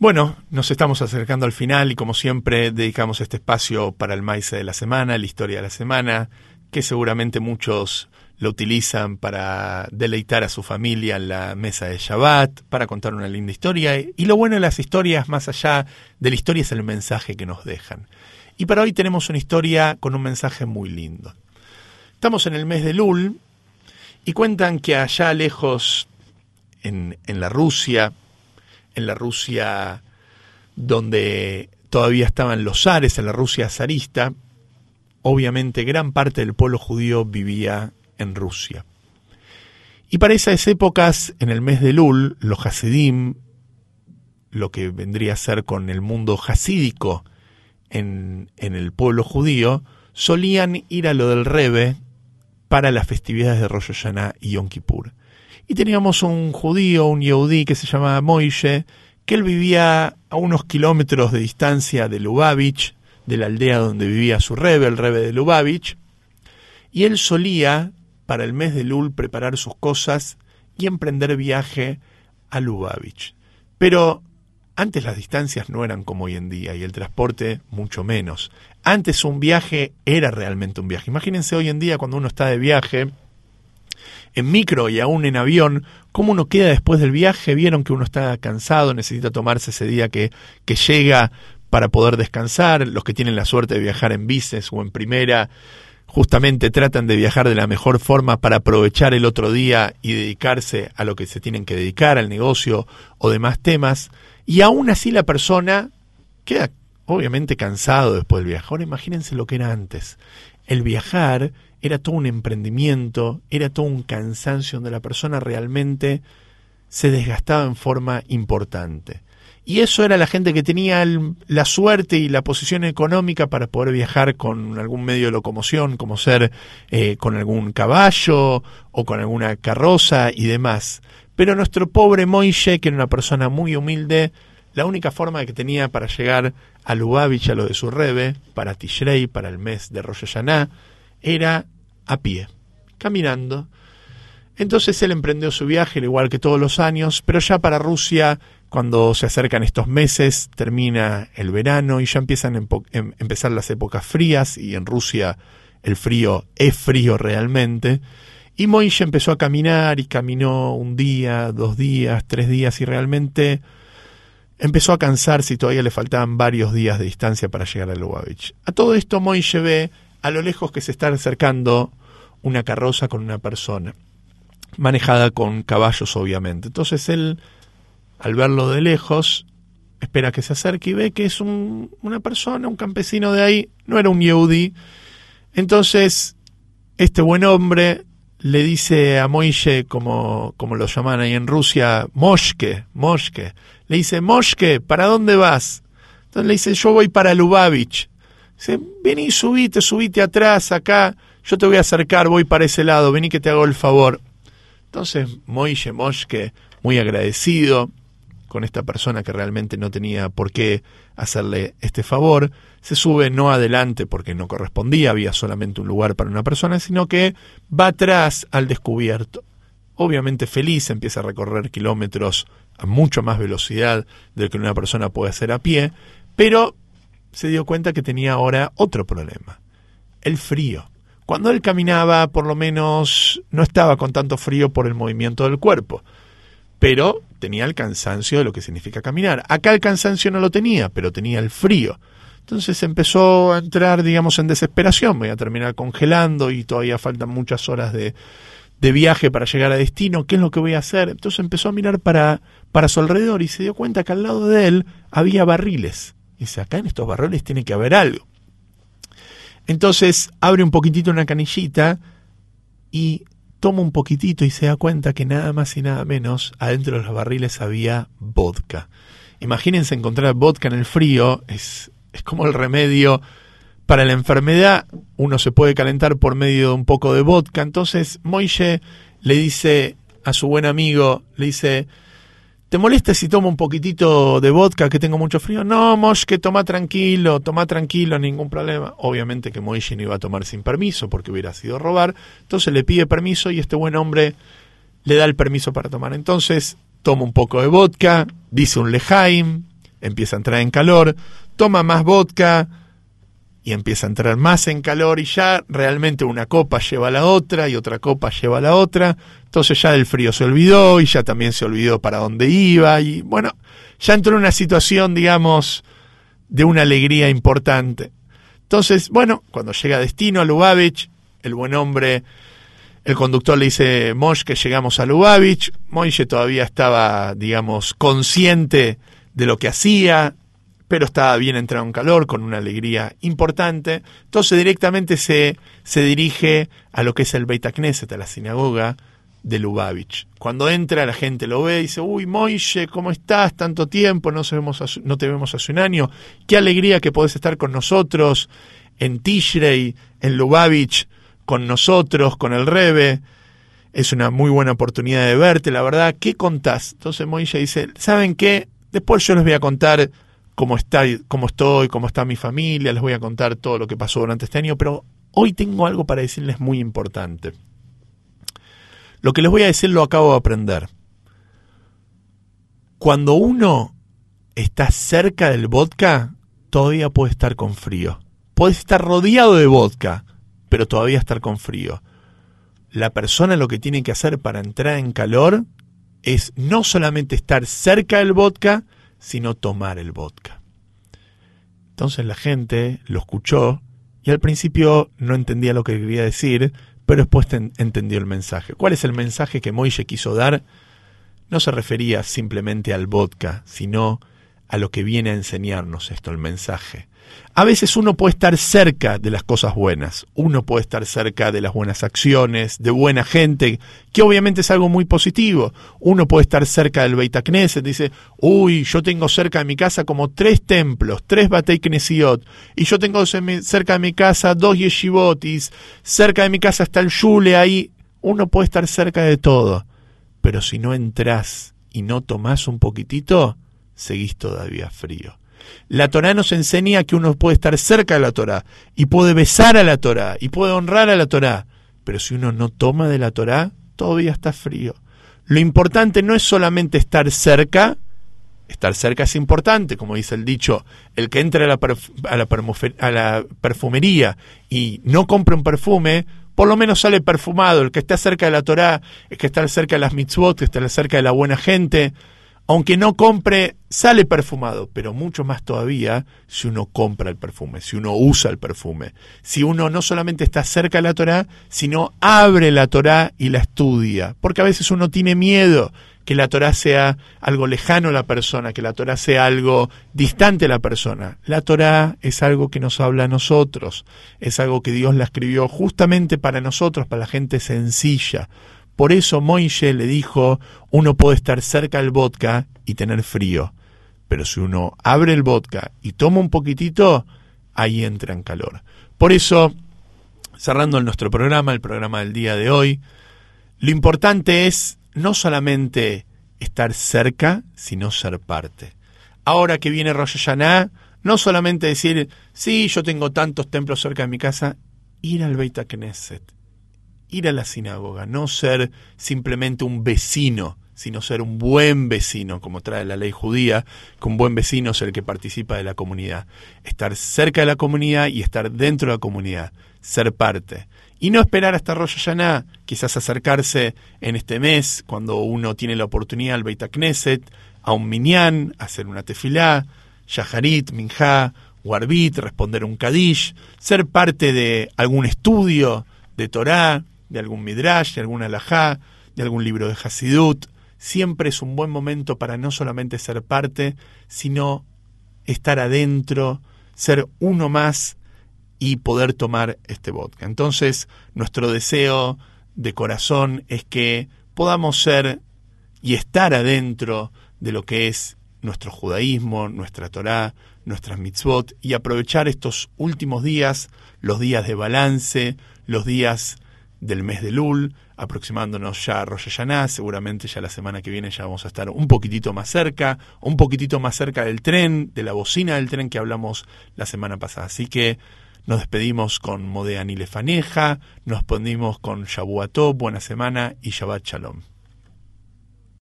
Bueno, nos estamos acercando al final y como siempre dedicamos este espacio para el maíz de la semana, la historia de la semana, que seguramente muchos lo utilizan para deleitar a su familia en la mesa de Shabbat, para contar una linda historia. Y lo bueno de las historias, más allá de la historia, es el mensaje que nos dejan. Y para hoy tenemos una historia con un mensaje muy lindo. Estamos en el mes de Lul y cuentan que allá lejos, en, en la Rusia, en la Rusia donde todavía estaban los zares, en la Rusia zarista, obviamente gran parte del pueblo judío vivía en Rusia. Y para esas épocas, en el mes de Lul, los Hasidim, lo que vendría a ser con el mundo hasídico en, en el pueblo judío, solían ir a lo del Rebe para las festividades de Rosh Hashanah y Yom Kippur. Y teníamos un judío, un yehudí que se llamaba Moishe, que él vivía a unos kilómetros de distancia de Lubavitch, de la aldea donde vivía su rebe, el rebe de Lubavitch, y él solía para el mes de Lul preparar sus cosas y emprender viaje a Lubavitch. Pero antes las distancias no eran como hoy en día y el transporte mucho menos. Antes un viaje era realmente un viaje. Imagínense hoy en día cuando uno está de viaje en micro y aún en avión, cómo uno queda después del viaje. Vieron que uno está cansado, necesita tomarse ese día que, que llega para poder descansar. Los que tienen la suerte de viajar en bices o en primera justamente tratan de viajar de la mejor forma para aprovechar el otro día y dedicarse a lo que se tienen que dedicar, al negocio o demás temas, y aún así la persona queda obviamente cansado después del viaje. Ahora imagínense lo que era antes. El viajar era todo un emprendimiento, era todo un cansancio donde la persona realmente se desgastaba en forma importante. Y eso era la gente que tenía la suerte y la posición económica para poder viajar con algún medio de locomoción, como ser eh, con algún caballo o con alguna carroza y demás. Pero nuestro pobre Moishe, que era una persona muy humilde, la única forma que tenía para llegar a Lubavitch, a lo de su rebe, para Tishrei, para el mes de Rosh Hashanah, era a pie, caminando. Entonces él emprendió su viaje, al igual que todos los años, pero ya para Rusia cuando se acercan estos meses, termina el verano y ya empiezan a em, empezar las épocas frías y en Rusia el frío es frío realmente. Y Moishe empezó a caminar y caminó un día, dos días, tres días y realmente empezó a cansarse y todavía le faltaban varios días de distancia para llegar a Lubavitch. A todo esto Moishe ve a lo lejos que se está acercando una carroza con una persona, manejada con caballos obviamente. Entonces él al verlo de lejos, espera que se acerque y ve que es una persona, un campesino de ahí, no era un Yehudi. Entonces, este buen hombre le dice a Moishe, como, como lo llaman ahí en Rusia, Moshke, Moshke. Le dice, Moshke, ¿para dónde vas? Entonces le dice, yo voy para Lubavitch. Dice, vení, subite, subite atrás, acá, yo te voy a acercar, voy para ese lado, vení que te hago el favor. Entonces Moishe, Moshke, muy agradecido, con esta persona que realmente no tenía por qué hacerle este favor, se sube no adelante porque no correspondía, había solamente un lugar para una persona, sino que va atrás al descubierto. Obviamente feliz, empieza a recorrer kilómetros a mucho más velocidad de lo que una persona puede hacer a pie, pero se dio cuenta que tenía ahora otro problema, el frío. Cuando él caminaba, por lo menos no estaba con tanto frío por el movimiento del cuerpo pero tenía el cansancio de lo que significa caminar. Acá el cansancio no lo tenía, pero tenía el frío. Entonces empezó a entrar, digamos, en desesperación. Voy a terminar congelando y todavía faltan muchas horas de, de viaje para llegar a destino. ¿Qué es lo que voy a hacer? Entonces empezó a mirar para, para su alrededor y se dio cuenta que al lado de él había barriles. Y dice, acá en estos barriles tiene que haber algo. Entonces abre un poquitito una canillita y toma un poquitito y se da cuenta que nada más y nada menos adentro de los barriles había vodka. Imagínense encontrar vodka en el frío, es, es como el remedio para la enfermedad. Uno se puede calentar por medio de un poco de vodka. Entonces Moishe le dice a su buen amigo, le dice, ¿Te molesta si tomo un poquitito de vodka que tengo mucho frío? No, que toma tranquilo, toma tranquilo, ningún problema. Obviamente que Moishe no iba a tomar sin permiso porque hubiera sido robar. Entonces le pide permiso y este buen hombre le da el permiso para tomar. Entonces toma un poco de vodka, dice un lejaim, empieza a entrar en calor, toma más vodka y empieza a entrar más en calor y ya realmente una copa lleva a la otra y otra copa lleva a la otra, entonces ya del frío se olvidó y ya también se olvidó para dónde iba y bueno, ya entró en una situación, digamos, de una alegría importante. Entonces, bueno, cuando llega a destino a Lubavitch, el buen hombre el conductor le dice Mosh que llegamos a Lubavitch. Moishe todavía estaba, digamos, consciente de lo que hacía, pero estaba bien entrado en calor, con una alegría importante. Entonces directamente se, se dirige a lo que es el Beit Knesset, a la sinagoga de Lubavitch. Cuando entra la gente lo ve y dice, uy Moishe, ¿cómo estás? Tanto tiempo, no, no te vemos hace un año. Qué alegría que podés estar con nosotros en Tishrei, en Lubavitch con nosotros, con el Rebe. Es una muy buena oportunidad de verte, la verdad. ¿Qué contás? Entonces Moishe dice, ¿saben qué? Después yo les voy a contar cómo, está, cómo estoy, cómo está mi familia, les voy a contar todo lo que pasó durante este año, pero hoy tengo algo para decirles muy importante. Lo que les voy a decir lo acabo de aprender. Cuando uno está cerca del vodka, todavía puede estar con frío. Puede estar rodeado de vodka, pero todavía estar con frío. La persona lo que tiene que hacer para entrar en calor es no solamente estar cerca del vodka, sino tomar el vodka. Entonces la gente lo escuchó y al principio no entendía lo que quería decir, pero después entendió el mensaje. ¿Cuál es el mensaje que Moishe quiso dar? No se refería simplemente al vodka, sino a lo que viene a enseñarnos esto, el mensaje. A veces uno puede estar cerca de las cosas buenas, uno puede estar cerca de las buenas acciones, de buena gente, que obviamente es algo muy positivo. Uno puede estar cerca del Beit Knesset, dice, uy, yo tengo cerca de mi casa como tres templos, tres Batei Knesiot, y yo tengo cerca de mi casa dos yeshivotis, cerca de mi casa está el Yule ahí. Uno puede estar cerca de todo, pero si no entras y no tomás un poquitito, seguís todavía frío. La Torah nos enseña que uno puede estar cerca de la Torah y puede besar a la Torah y puede honrar a la Torah, pero si uno no toma de la Torah, todavía está frío. Lo importante no es solamente estar cerca, estar cerca es importante, como dice el dicho, el que entra a la, a la, a la perfumería y no compra un perfume, por lo menos sale perfumado. El que está cerca de la Torah, el que está cerca de las mitzvot, que está cerca de la buena gente, aunque no compre, sale perfumado, pero mucho más todavía si uno compra el perfume, si uno usa el perfume, si uno no solamente está cerca de la Torah, sino abre la Torah y la estudia, porque a veces uno tiene miedo que la Torah sea algo lejano a la persona, que la Torah sea algo distante a la persona. La Torah es algo que nos habla a nosotros, es algo que Dios la escribió justamente para nosotros, para la gente sencilla, por eso Moishe le dijo, uno puede estar cerca del vodka y tener frío, pero si uno abre el vodka y toma un poquitito, ahí entra en calor. Por eso, cerrando nuestro programa, el programa del día de hoy, lo importante es no solamente estar cerca, sino ser parte. Ahora que viene Rosh Hashanah, no solamente decir, sí, yo tengo tantos templos cerca de mi casa, ir al Beit Knesset, ir a la sinagoga, no ser simplemente un vecino, sino ser un buen vecino, como trae la ley judía, que un buen vecino es el que participa de la comunidad. Estar cerca de la comunidad y estar dentro de la comunidad, ser parte. Y no esperar hasta Rosh Hashanah, quizás acercarse en este mes, cuando uno tiene la oportunidad al Beit Knesset, a un minyan, hacer una tefilá, shaharit, minjá, warbit, responder un kadish, ser parte de algún estudio de Torah, de algún midrash, de alguna alajá, de algún libro de Hasidut. Siempre es un buen momento para no solamente ser parte, sino estar adentro, ser uno más y poder tomar este vodka. Entonces, nuestro deseo de corazón es que podamos ser y estar adentro de lo que es nuestro judaísmo, nuestra Torá, nuestras mitzvot y aprovechar estos últimos días, los días de balance, los días del mes de Lul, aproximándonos ya a Rosh Hashanah, seguramente ya la semana que viene ya vamos a estar un poquitito más cerca, un poquitito más cerca del tren, de la bocina del tren que hablamos la semana pasada. Así que nos despedimos con Modeani Lefaneja, nos despedimos con Shabuató, buena semana y Shabbat Shalom.